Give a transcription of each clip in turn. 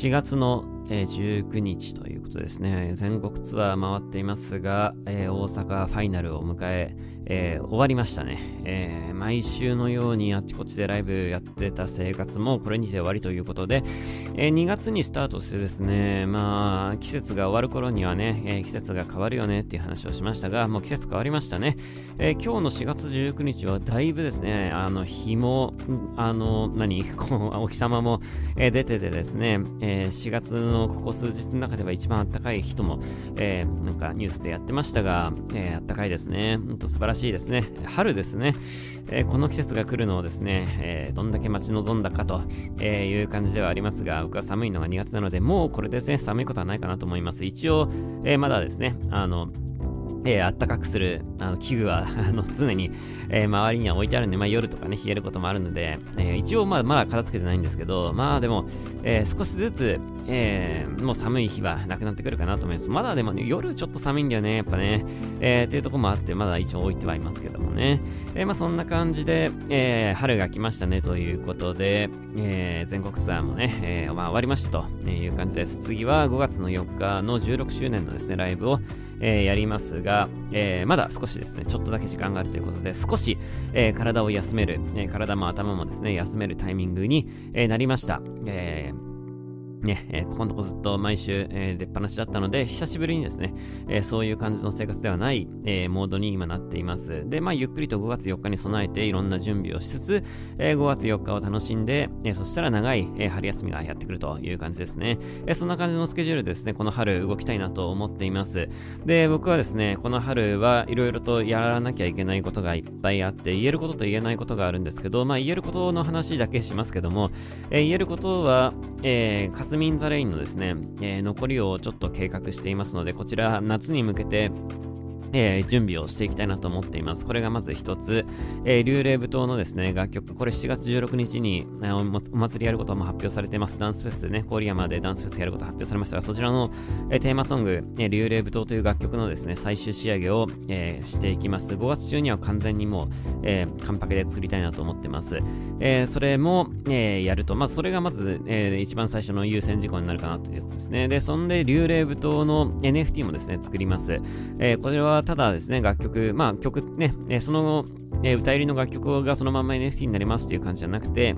4月の、えー、19日ということですね。全国ツアー回っていますが、えー、大阪ファイナルを迎え、えー、終わりましたね、えー、毎週のようにあちこちでライブやってた生活もこれにて終わりということで、えー、2月にスタートしてですね、まあ、季節が終わる頃にはね、え季節が変わるよねっていう話をしましたが、もう季節変わりましたね。え今日の4月19日はだいぶですね、あの、日も、あの、何、こう、お日様も、え出ててですね、え4月のここ数日の中では一番暖かい人も、えなんかニュースでやってましたが、えー、暖かいですね。ほんと素晴らしいですね。春ですね。え、この季節が来るのをですね、え、どんだけ待ち望んだかという感じではありますが、は寒いのが苦手なので、もうこれですね、寒いことはないかなと思います。一応、えー、まだですね、あの、えー、あったかくするあの器具は あの常に、えー、周りには置いてあるんで、まあ、夜とかね、冷えることもあるので、えー、一応まだまだ片付けてないんですけど、まあでも、え少しずつ、えもう寒い日はなくなってくるかなと思います。まだでもね、夜ちょっと寒いんだよね、やっぱね。えっていうとこもあって、まだ一応置いてはいますけどもね。えまあそんな感じで、え春が来ましたねということで、え全国ツアーもね、えまあ、終わりましたという感じです。次は5月の4日の16周年のですね、ライブを、えー、やりますが、えー、まだ少しですね、ちょっとだけ時間があるということで、少し、え、体を休める、え体も頭もですね、休めるタイミングに、えなりました。えーね、えー、ここのとこずっと毎週、えー、出っ放しだったので、久しぶりにですね、えー、そういう感じの生活ではない、えモードに今なっています。で、まあ、ゆっくりと5月4日に備えていろんな準備をしつつ、え5月4日を楽しんで、えそしたら長い、え春休みがやってくるという感じですね。えそんな感じのスケジュールですね、この春動きたいなと思っています。で、僕はですね、この春はいろいろとやらなきゃいけないことがいっぱいあって、言えることと言えないことがあるんですけど、まあ、言えることの話だけしますけども、え言えることは、えー、スミン・ザ・レインのですね、えー、残りをちょっと計画していますので、こちら夏に向けて、えー、準備をしていきたいなと思っています。これがまず一つ、えー、竜霊舞踏のですね、楽曲、これ7月16日に、えー、お祭りやることも発表されています。ダンスフェスね、郡山でダンスフェスやること発表されましたが、そちらの、えー、テーマソング、えー、竜霊舞踏という楽曲のですね、最終仕上げを、えー、していきます。5月中には完全にもう、えー、完璧で作りたいなと思ってます。えー、それも、えー、やると、まあ、それがまず、えー、一番最初の優先事項になるかなということですね。で、そんで、竜霊舞踏の NFT もですね、作ります。えー、これはただですね、楽曲、まあ曲ね、えその後、え歌入りの楽曲がそのまま NFT になりますっていう感じじゃなくて、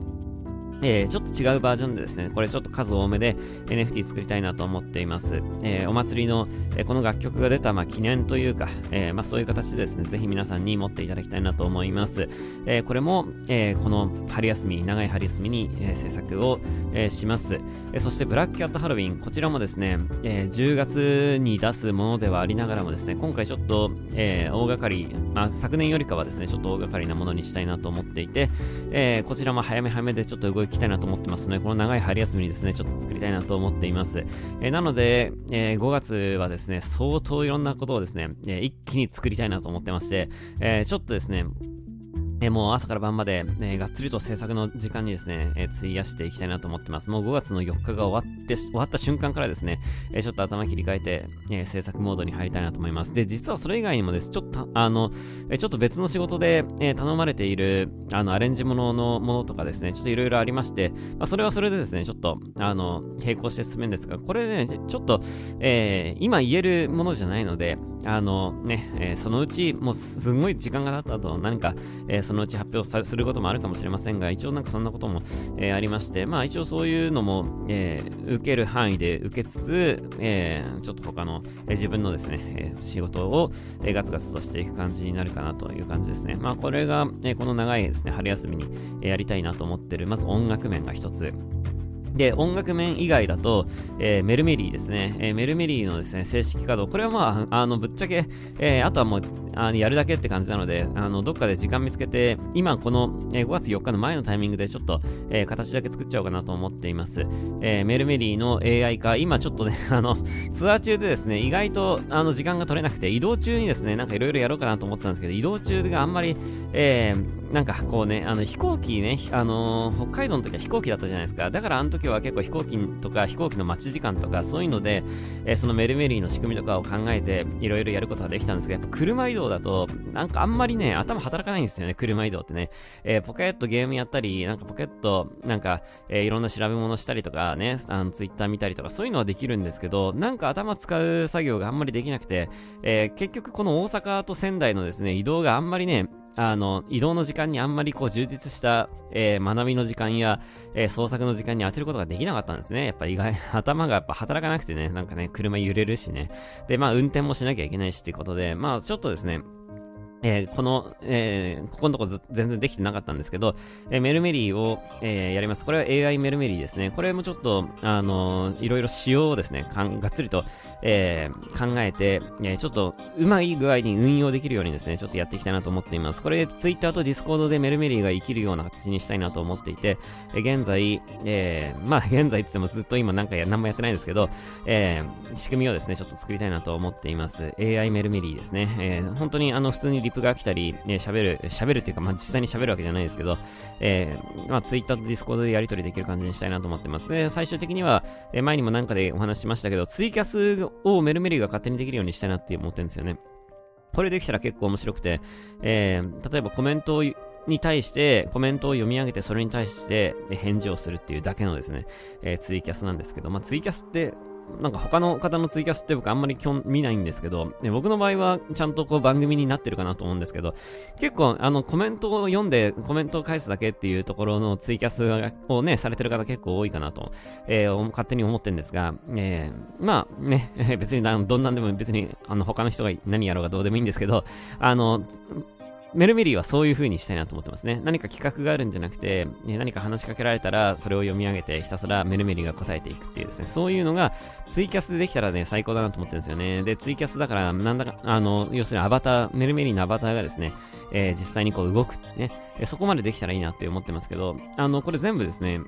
えー、ちょっと違うバージョンでですね、これちょっと数多めで NFT 作りたいなと思っています。えー、お祭りの、えー、この楽曲が出た、まあ、記念というか、えまあ、そういう形でですね、ぜひ皆さんに持っていただきたいなと思います。えこれも、えこの春休み、長い春休みに、え制作を、えします、えそしてブラックキャットハロウィン、こちらもですね、え10月に出すものではありながらもですね、今回ちょっと、え大掛かり、まあ、昨年よりかはですね、ちょっと大掛かりなものにしたいなと思っていて、えこちらも早め早めでちょっと動いきたいなと思ってますので、この長い春休みにですね、ちょっと作りたいなと思っています。えー、なので、えー、5月はですね、相当いろんなことをですね、えー、一気に作りたいなと思ってまして、えちょっとですね、えー、もう朝から晩まで、えー、がっつりと制作の時間にですね、えー、費やしていきたいなと思ってます。もう5月の4日が終わって、終わった瞬間からですね、えー、ちょっと頭切り替えて、えー、制作モードに入りたいなと思います。で、実はそれ以外にもです、ちょっと、あの、えー、ちょっと別の仕事で、えー、頼まれている、あの、アレンジもののものとかですね、ちょっといろいろありまして、まあ、それはそれでですね、ちょっと、あの、並行して進めるんですが、これね、ちょっと、えー、今言えるものじゃないので、あのね、えー、そのうち、もうすごい時間が経った後、何か、えー、そのうち発表することもあるかもしれませんが、一応なんかそんなことも、えー、ありまして、まあ一応そういうのも、え受ける範囲で受けつつ、えちょっと他の、え自分のですね、え仕事を、えガツガツとしていく感じになるかなという感じですね。まあこれが、えこの長いですね、春休みに、えやりたいなと思ってる、まず音楽面が一つ。で、音楽面以外だと、えー、メルメリーですね。えー、メルメリーのですね、正式稼働。これはまあ、あの、ぶっちゃけ、えー、あとはもう、あのやるだけって感じなので、あの、どっかで時間見つけて、今この、え、5月4日の前のタイミングでちょっと、えー、形だけ作っちゃおうかなと思っています。えー、メルメリーの AI 化、今ちょっとね、あの、ツアー中でですね、意外と、あの、時間が取れなくて、移動中にですね、なんかいろいろやろうかなと思ってたんですけど、移動中があんまり、えー、なんかこうね、あの飛行機ね、あの、北海道の時は飛行機だったじゃないですか。だからあの時は結構飛行機とか飛行機の待ち時間とかそういうので、えー、そのメルメリーの仕組みとかを考えていろいろやることができたんですが、やっぱ車移動動だと、なんかあんまりね、頭働かないんですよね、車移動ってね。えー、ポケットゲームやったり、なんかポケット、なんか、えー、いろんな調べ物したりとかね、あの、ツイッター見たりとか、そういうのはできるんですけど、なんか頭使う作業があんまりできなくて、えー、結局この大阪と仙台のですね、移動があんまりね、あの、移動の時間にあんまりこう充実した、えー、学びの時間や、えー、創作の時間に当てることができなかったんですね。やっぱ意外、頭がやっぱ働かなくてね、なんかね、車揺れるしね。で、まあ運転もしなきゃいけないしっていうことで、まあちょっとですね、えー、この、えー、ここのとこ全然できてなかったんですけど、えー、メルメリーを、え、やります。これは AI メルメリーですね。これもちょっと、あの、いろいろ仕様をですね、かんがっつりと、え、考えて、え、ちょっとうまい具合に運用できるようにですね、ちょっとやっていきたいなと思っています。これ、Twitter と Discord でメルメリーが生きるような形にしたいなと思っていて、え、現在、え、まあ、現在って言ってもずっと今なんかや何もやってないんですけど、え、仕組みをですね、ちょっと作りたいなと思っています。AI メルメリーですね。え、本当にあの、普通にリプが来たり、えー、喋る、喋るっていうか、まあ、実際に喋るわけじゃないですけど、えー、まあ、Twitter と Discord でやり取りできる感じにしたいなと思ってます。で、最終的には、えー、前にもなんかでお話ししましたけど、ツイキャスをメルメリーが勝手にできるようにしたいなって思ってるんですよね。これできたら結構面白くて、えー、例えばコメントをに対してコメントを読み上げてそれに対して返事をするっていうだけのですね、えー、ツイキャスなんですけど、まあ、ツイキャスってなんか他の方のツイキャスって僕あんまり基本見ないんですけど、ね、僕の場合はちゃんとこう番組になってるかなと思うんですけど、結構あのコメントを読んでコメントを返すだけっていうところのツイキャスをね、されてる方結構多いかなと、えー、勝手に思ってるんですが、えー、まあね、別にどんなんでも別にあの他の人が何やろうがどうでもいいんですけど、あの、メルメリーはそういう風にしたいなと思ってますね。何か企画があるんじゃなくて、ね、何か話しかけられたら、それを読み上げて、ひたすらメルメリーが答えていくっていうですね、そういうのがツイキャスでできたらね、最高だなと思ってるんですよね。で、ツイキャスだから、なんだか、あの、要するにアバター、メルメリーのアバターがですね、えー、実際にこう動くね、そこまでできたらいいなって思ってますけど、あの、これ全部ですね、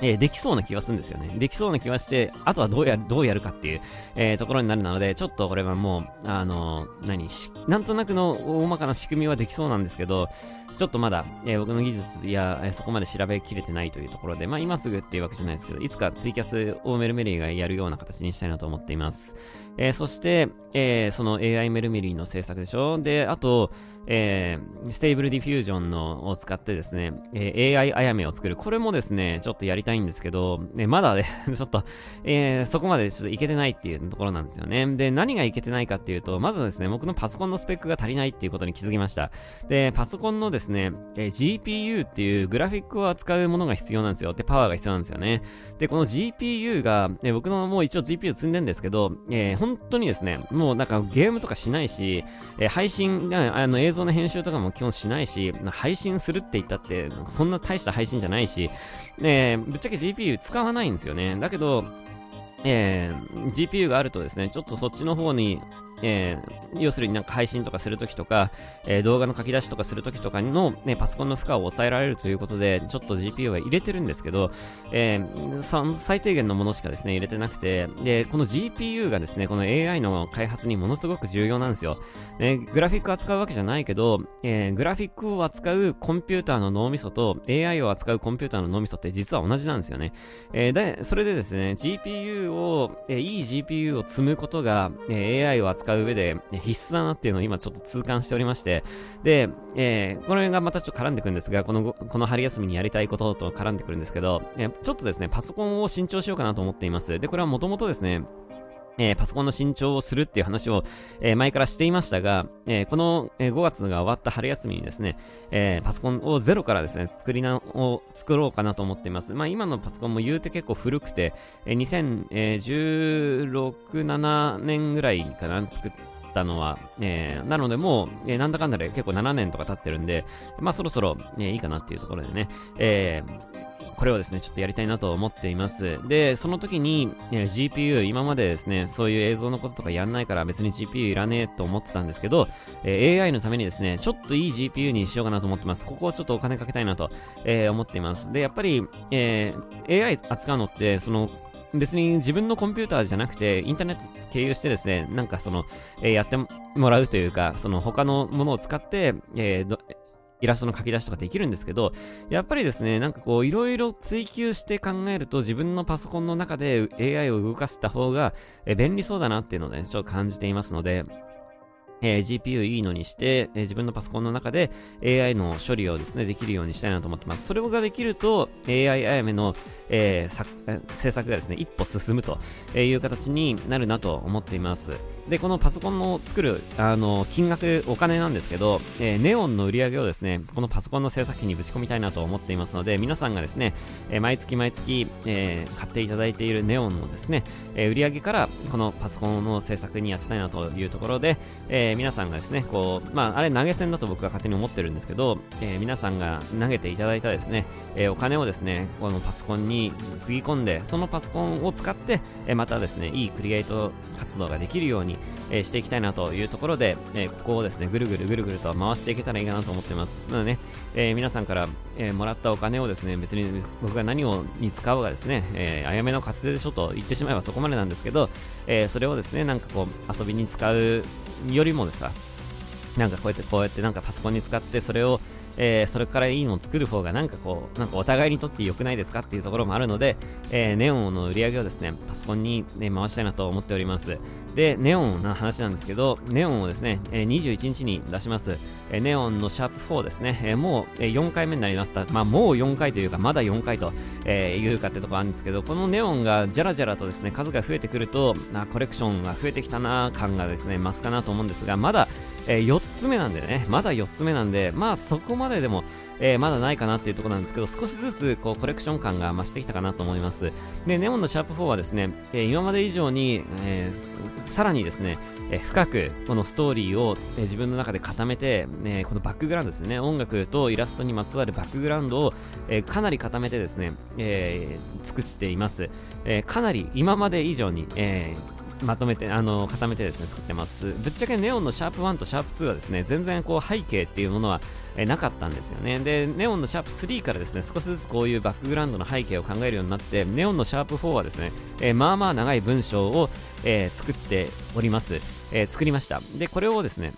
えー、できそうな気はするんですよね。できそうな気はして、あとはどうやる、どうやるかっていう、えー、ところになるので、ちょっとこれはもう、あのー、何なんとなくの大まかな仕組みはできそうなんですけど、ちょっとまだ、えー、僕の技術や、えー、そこまで調べきれてないというところで、まあ今すぐっていうわけじゃないですけど、いつかツイキャスをメルメリーがやるような形にしたいなと思っています。えー、そして、えー、その AI メルメリーの制作でしょ？で、あと、えー、 Stable Diffusion のを使ってですね、えー、AI あやめを作る。これもですね、ちょっとやりたいんですけど、ね、まだね、ちょっと、えー、そこまでちょっといけてないっていうところなんですよね。で、何がいけてないかっていうと、まずですね、僕のパソコンのスペックが足りないっていうことに気づきました。で、パソコンのですね、ですねえー、GPU っていうグラフィックを扱うものが必要なんですよ。で、パワーが必要なんですよね。で、この GPU が、えー、僕のもう一応 GPU 積んでんですけど、えー、本当にですね、もうなんかゲームとかしないし、え、配信、あの映像の編集とかも基本しないし、配信するって言ったって、そんな大した配信じゃないし、え、ぶっちゃけ GPU 使わないんですよね。だけど、えー、GPU があるとですね、ちょっとそっちの方にえー、要するになんか配信とかするときとか、えー、動画の書き出しとかするときとかの、ね、パソコンの負荷を抑えられるということで、ちょっと GPU は入れてるんですけど、えー、最低限のものしかですね、入れてなくて、で、この GPU がですね、この AI の開発にものすごく重要なんですよ。えグラフィック扱うわけじゃないけど、えグラフィックを扱うコンピューターの脳みそと AI を扱うコンピューターの脳みそって実は同じなんですよね。えで、それでですね、GPU を、えいい GPU を積むことが、え AI を扱う上で必須だなっていうのを今ちょっと痛感しておりまして、で、えー、これがまたちょっと絡んでくるんですが、この、この春休みにやりたいことと絡んでくるんですけど、えー、ちょっとですね、パソコンを新調しようかなと思っています。で、これはもともとですね、えー、パソコンの新調をするっていう話を、えー、前からしていましたが、えー、この、え5月が終わった春休みにですね、えパソコンをゼロからですね、作りな、を作ろうかなと思っています。まあ今のパソコンも言うて結構古くて、え2016、7年ぐらいかな、作って、たのは、えー、なのでもう、えー、なんだかんだで結構7年とか経ってるんで、まあそろそろ、えー、いいかなっていうところでね、えー、これをですね、ちょっとやりたいなと思っています。で、その時に、え GPU、今までですね、そういう映像のこととかやんないから別に GPU いらねえと思ってたんですけど、え AI のためにですね、ちょっといい GPU にしようかなと思ってます。ここをちょっとお金かけたいなと、えー、思っています。で、やっぱり、えー、AI 扱うのって、その、別に自分のコンピューターじゃなくて、インターネット経由してですね、なんかその、えー、やってもらうというか、その他のものを使って、えー、イラストの書き出しとかできるんですけど、やっぱりですね、なんかこう、いろいろ追求して考えると、自分のパソコンの中で AI を動かせた方が、え便利そうだなっていうのをね、ちょっと感じていますので、えー、GPU いいのにして、えー、自分のパソコンの中で AI の処理をですね、できるようにしたいなと思ってます。それができると、AI あやめの、えー、制作がですね、一歩進むという形になるなと思っています。で、このパソコンの作る、あの、金額、お金なんですけど、えー、ネオンの売り上げをですね、このパソコンの制作費にぶち込みたいなと思っていますので、皆さんがですね、えー、毎月毎月、えー、買っていただいているネオンのですね、え売り上げから、このパソコンの制作にやってたいなというところで、え皆さんがですね、こう、まあ、あれ投げ銭だと僕が勝手に思ってるんですけど、え皆さんが投げていただいたですね、えお金をですね、このパソコンにつぎ込んで、そのパソコンを使って、えまたですね、いいクリエイト活動ができるように、えー、していきたいなというところで、えー、ここをですね、ぐるぐるぐるぐると回していけたらいいかなと思ってます。なのでね、えー、皆さんから、えもらったお金をですね、別に僕が何をに使うがですね、えあやめの勝手でしょと言ってしまえばそこまでなんですけど、えそれをですね、なんかこう、遊びに使うよりもですさ、なんかこうやってこうやってなんかパソコンに使ってそれをえー、それからいいのを作る方がなんかこう、なんかお互いにとって良くないですかっていうところもあるので、えー、ネオンの売り上げをですね、パソコンに、ね、回したいなと思っております。で、ネオンの話なんですけど、ネオンをですね、え21日に出します。えネオンのシャープ4ですね、えもう、え4回目になりました。まあ、もう4回というか、まだ4回と、えいうかってとこあるんですけど、このネオンがじゃらじゃらとですね、数が増えてくると、あコレクションが増えてきたな感がですね、増すかなと思うんですが、まだ、えー、4つ目なんでね、まだ4つ目なんで、まあそこまででも、えー、まだないかなっていうところなんですけど、少しずつこうコレクション感が増してきたかなと思います。で、ネオンのシャープ4はですね、えー、今まで以上に、えー、さらにですね、え深くこのストーリーを、え自分の中で固めて、えこのバックグラウンドですね、音楽とイラストにまつわるバックグラウンドを、えかなり固めてですね、え作っています。えかなり今まで以上に、えーまとめて、あの、固めてですね、作ってます。ぶっちゃけネオンのシャープ1とシャープ2はですね、全然こう背景っていうものは、えなかったんですよね。で、ネオンのシャープ3からですね、少しずつこういうバックグラウンドの背景を考えるようになって、ネオンのシャープ4はですね、えー、まあまあ長い文章を、えー、作っております。えー、作りました。で、これをですね、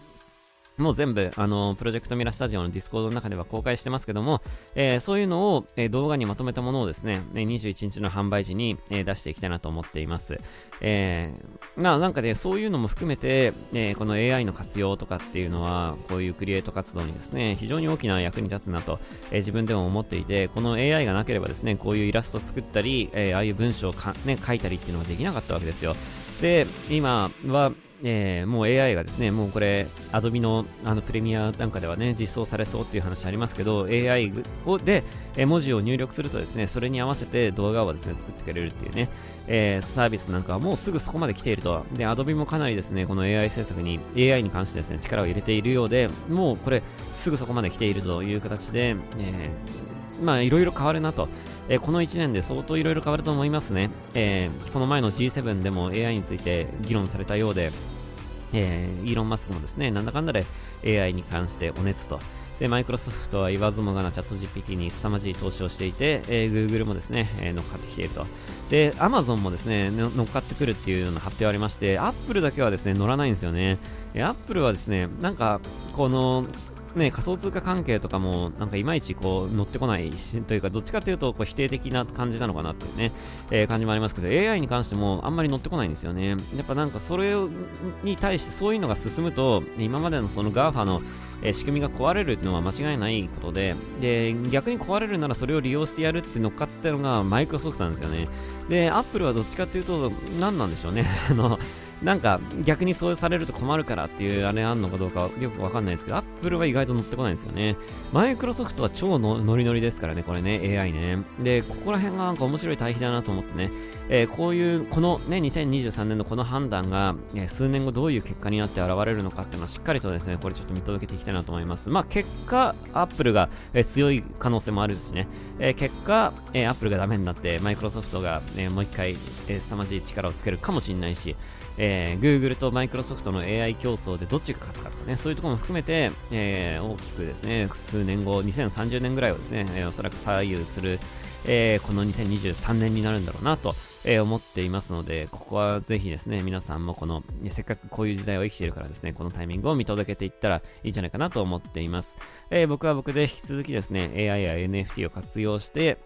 もう全部、あの、プロジェクトミラスタジオのディスコードの中では公開してますけども、えー、そういうのを、えー、動画にまとめたものをですね、21日の販売時に、えー、出していきたいなと思っています。えー、まあなんかね、そういうのも含めて、えこの AI の活用とかっていうのは、こういうクリエイト活動にですね、非常に大きな役に立つなと、え自分でも思っていて、この AI がなければですね、こういうイラスト作ったり、えああいう文章を、ね、書いたりっていうのができなかったわけですよ。で、今は、えー、もう AI がですね、もうこれ、Adobe のあのプレミアなんかではね、実装されそうっていう話ありますけど、AI をで、え、文字を入力するとですね、それに合わせて動画をですね、作ってくれるっていうね、えー、サービスなんかはもうすぐそこまで来ていると。で、Adobe もかなりですね、この AI 制作に、AI に関してですね、力を入れているようで、もうこれ、すぐそこまで来ているという形で、えー、まあ、いろいろ変わるなと。えー、この1年で相当いろいろ変わると思いますね。えー、この前の G7 でも AI について議論されたようで、えー、イーロン・マスクもですね、なんだかんだで AI に関してお熱と。で、マイクロソフトは言わずもがなチャット GPT に凄まじい投資をしていて、えー、Google もですね、えー、乗っかってきていると。で、Amazon もですね、乗っかってくるっていうような発表ありまして、Apple だけはですね、乗らないんですよね。え Apple はですね、なんか、この、ね、仮想通貨関係とかも、なんかいまいちこう乗ってこないというか、どっちかというとこう否定的な感じなのかなっていうね、えー、感じもありますけど、AI に関してもあんまり乗ってこないんですよね。やっぱなんかそれに対してそういうのが進むと、今までのその GAFA のえ、仕組みが壊れるというのは間違いないことで、で、逆に壊れるならそれを利用してやるって乗っかってのがマイクロソフトなんですよね。で、アップルはどっちかっていうと、何なんでしょうね。あの、なんか逆にそうされると困るからっていうあれあんのかどうかよくわかんないですけど、Apple は意外と乗ってこないんですよね。マイクロソフトは超のノリノリですからね、これね、AI ね。で、ここら辺がなんか面白い対比だなと思ってね、えー、こういう、このね、2023年のこの判断が、えー、数年後どういう結果になって現れるのかっていうのはしっかりとですね、これちょっと見届けていきたいなと思います。まあ結果、Apple が、えー、強い可能性もあるしね、え結果、え Apple がダメになって、マイクロソフトが、えもう一回、え凄まじい力をつけるかもしれないし、えー、Google と Microsoft の AI 競争でどっちが勝つかとかね、そういうところも含めて、えー、大きくですね、数年後、2030年ぐらいをですね、えー、おそらく左右する、えー、この2023年になるんだろうなと、えー、思っていますので、ここはぜひですね、皆さんもこの、せっかくこういう時代を生きているからですね、このタイミングを見届けていったらいいんじゃないかなと思っています。えー、僕は僕で引き続きですね、AI や NFT を活用して、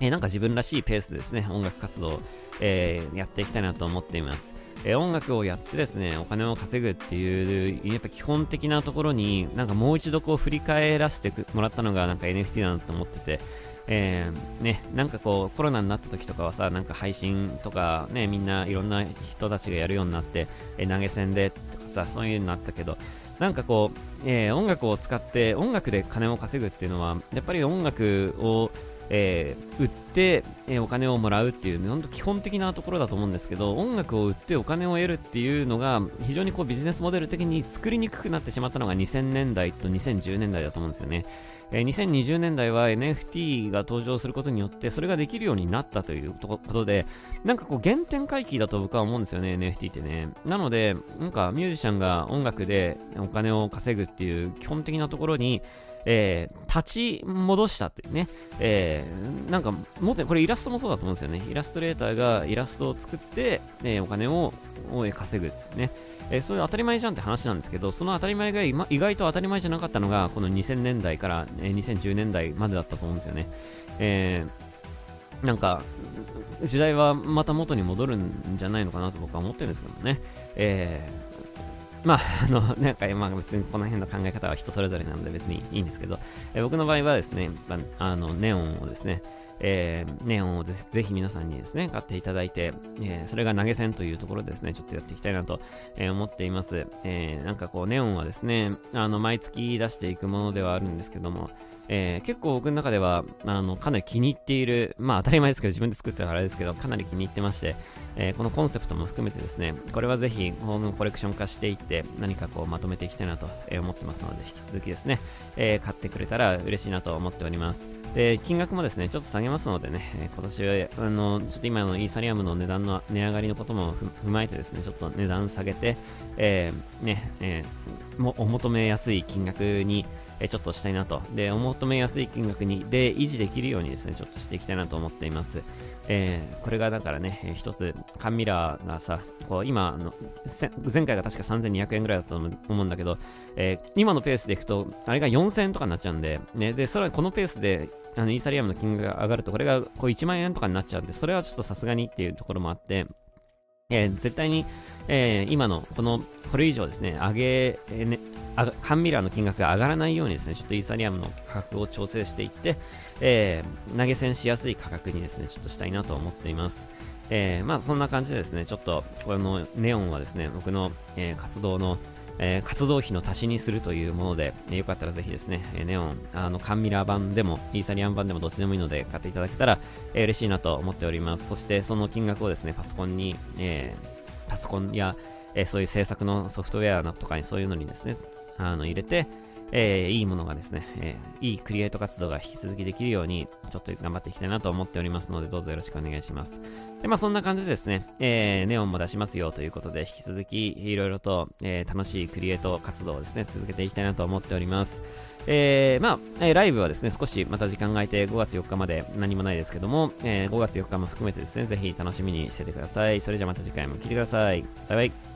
え、なんか自分らしいペースでですね、音楽活動を、え、やっていきたいなと思っています。え、音楽をやってですね、お金を稼ぐっていう、やっぱ基本的なところに、なんかもう一度こう振り返らせてもらったのがなんか NFT だなと思ってて、えー、ね、なんかこうコロナになった時とかはさ、なんか配信とかね、みんないろんな人たちがやるようになって、え、投げ銭でとかさ、そういうのになったけど、なんかこう、えー、音楽を使って音楽で金を稼ぐっていうのは、やっぱり音楽をえー、売って、えー、お金をもらうっていう、本当基本的なところだと思うんですけど、音楽を売ってお金を得るっていうのが、非常にこうビジネスモデル的に作りにくくなってしまったのが2000年代と2010年代だと思うんですよね。えー、2020年代は NFT が登場することによって、それができるようになったということで、なんかこう原点回帰だと僕は思うんですよね、NFT ってね。なので、なんかミュージシャンが音楽でお金を稼ぐっていう基本的なところに、えー、立ち戻したっていうね、えー、なんか、もっとこれイラストもそうだと思うんですよね。イラストレーターがイラストを作って、えー、お金を稼ぐってね。えー、そういう当たり前じゃんって話なんですけど、その当たり前が意外と当たり前じゃなかったのが、この2000年代から、えー、2010年代までだったと思うんですよね。えー、なんか、時代はまた元に戻るんじゃないのかなと僕は思ってるんですけどね。えーまあ、あの、なんか、まあ別にこの辺の考え方は人それぞれなので別にいいんですけど、え、僕の場合はですね、あの、ネオンをですね、えー、ネオンをぜぜひ皆さんにですね、買っていただいて、えー、それが投げ銭というところでですね、ちょっとやっていきたいなと、えー、思っています。え、なんかこう、ネオンはですね、あの、毎月出していくものではあるんですけども、えー、結構僕の中では、あの、かなり気に入っている、まあ当たり前ですけど、自分で作ってたからですけど、かなり気に入ってまして、えー、このコンセプトも含めてですね、これはぜひホームコレクション化していって、何かこうまとめていきたいなと思ってますので、引き続きですね、えー、買ってくれたら嬉しいなと思っております。で、金額もですね、ちょっと下げますのでね、今年は、あの、ちょっと今のイーサリアムの値段の値上がりのことも踏まえてですね、ちょっと値段下げて、えね、えもお求めやすい金額に、えちょっとしたいなと。で、お求めやすい金額に、で、維持できるようにですね、ちょっとしていきたいなと思っています。えー、これがだからね、えー、一つ、カンミラーがさ、こう今の、前回が確か3200円ぐらいだったと思うんだけど、えー、今のペースでいくと、あれが4000円とかになっちゃうんで、ね、で、それはこのペースで、あのイーサリアムの金額が上がると、これがこう1万円とかになっちゃうんで、それはちょっとさすがにっていうところもあって、えー、絶対に、えー、今のこの、これ以上ですね、上げ、えーね、カンミラーの金額が上がらないようにですね、ちょっとイーサリアムの価格を調整していって、えー、投げ銭しやすい価格にですね、ちょっとしたいなと思っています。えー、まあそんな感じでですね、ちょっとこのネオンはですね、僕の、え、活動の、え、活動費の足しにするというもので、え、よかったらぜひですね、えネオン、あの、カンミラー版でも、イーサリアム版でもどっちでもいいので買っていただけたら、え、嬉しいなと思っております。そしてその金額をですね、パソコンに、えパソコンや、えそういう制作のソフトウェアとかにそういうのにですね、あの入れて、えー、いいものがですね、えー、いいクリエイト活動が引き続きできるように、ちょっと頑張っていきたいなと思っておりますので、どうぞよろしくお願いします。で、まあそんな感じでですね、えー、ネオンも出しますよということで、引き続きいろいろと、え、楽しいクリエイト活動をですね、続けていきたいなと思っております。えー、まあ、えー、ライブはですね、少しまた時間が空いて5月4日まで何もないですけども、えー、5月4日も含めてですね、ぜひ楽しみにしててください。それじゃまた次回も聴いてください。バイバイ。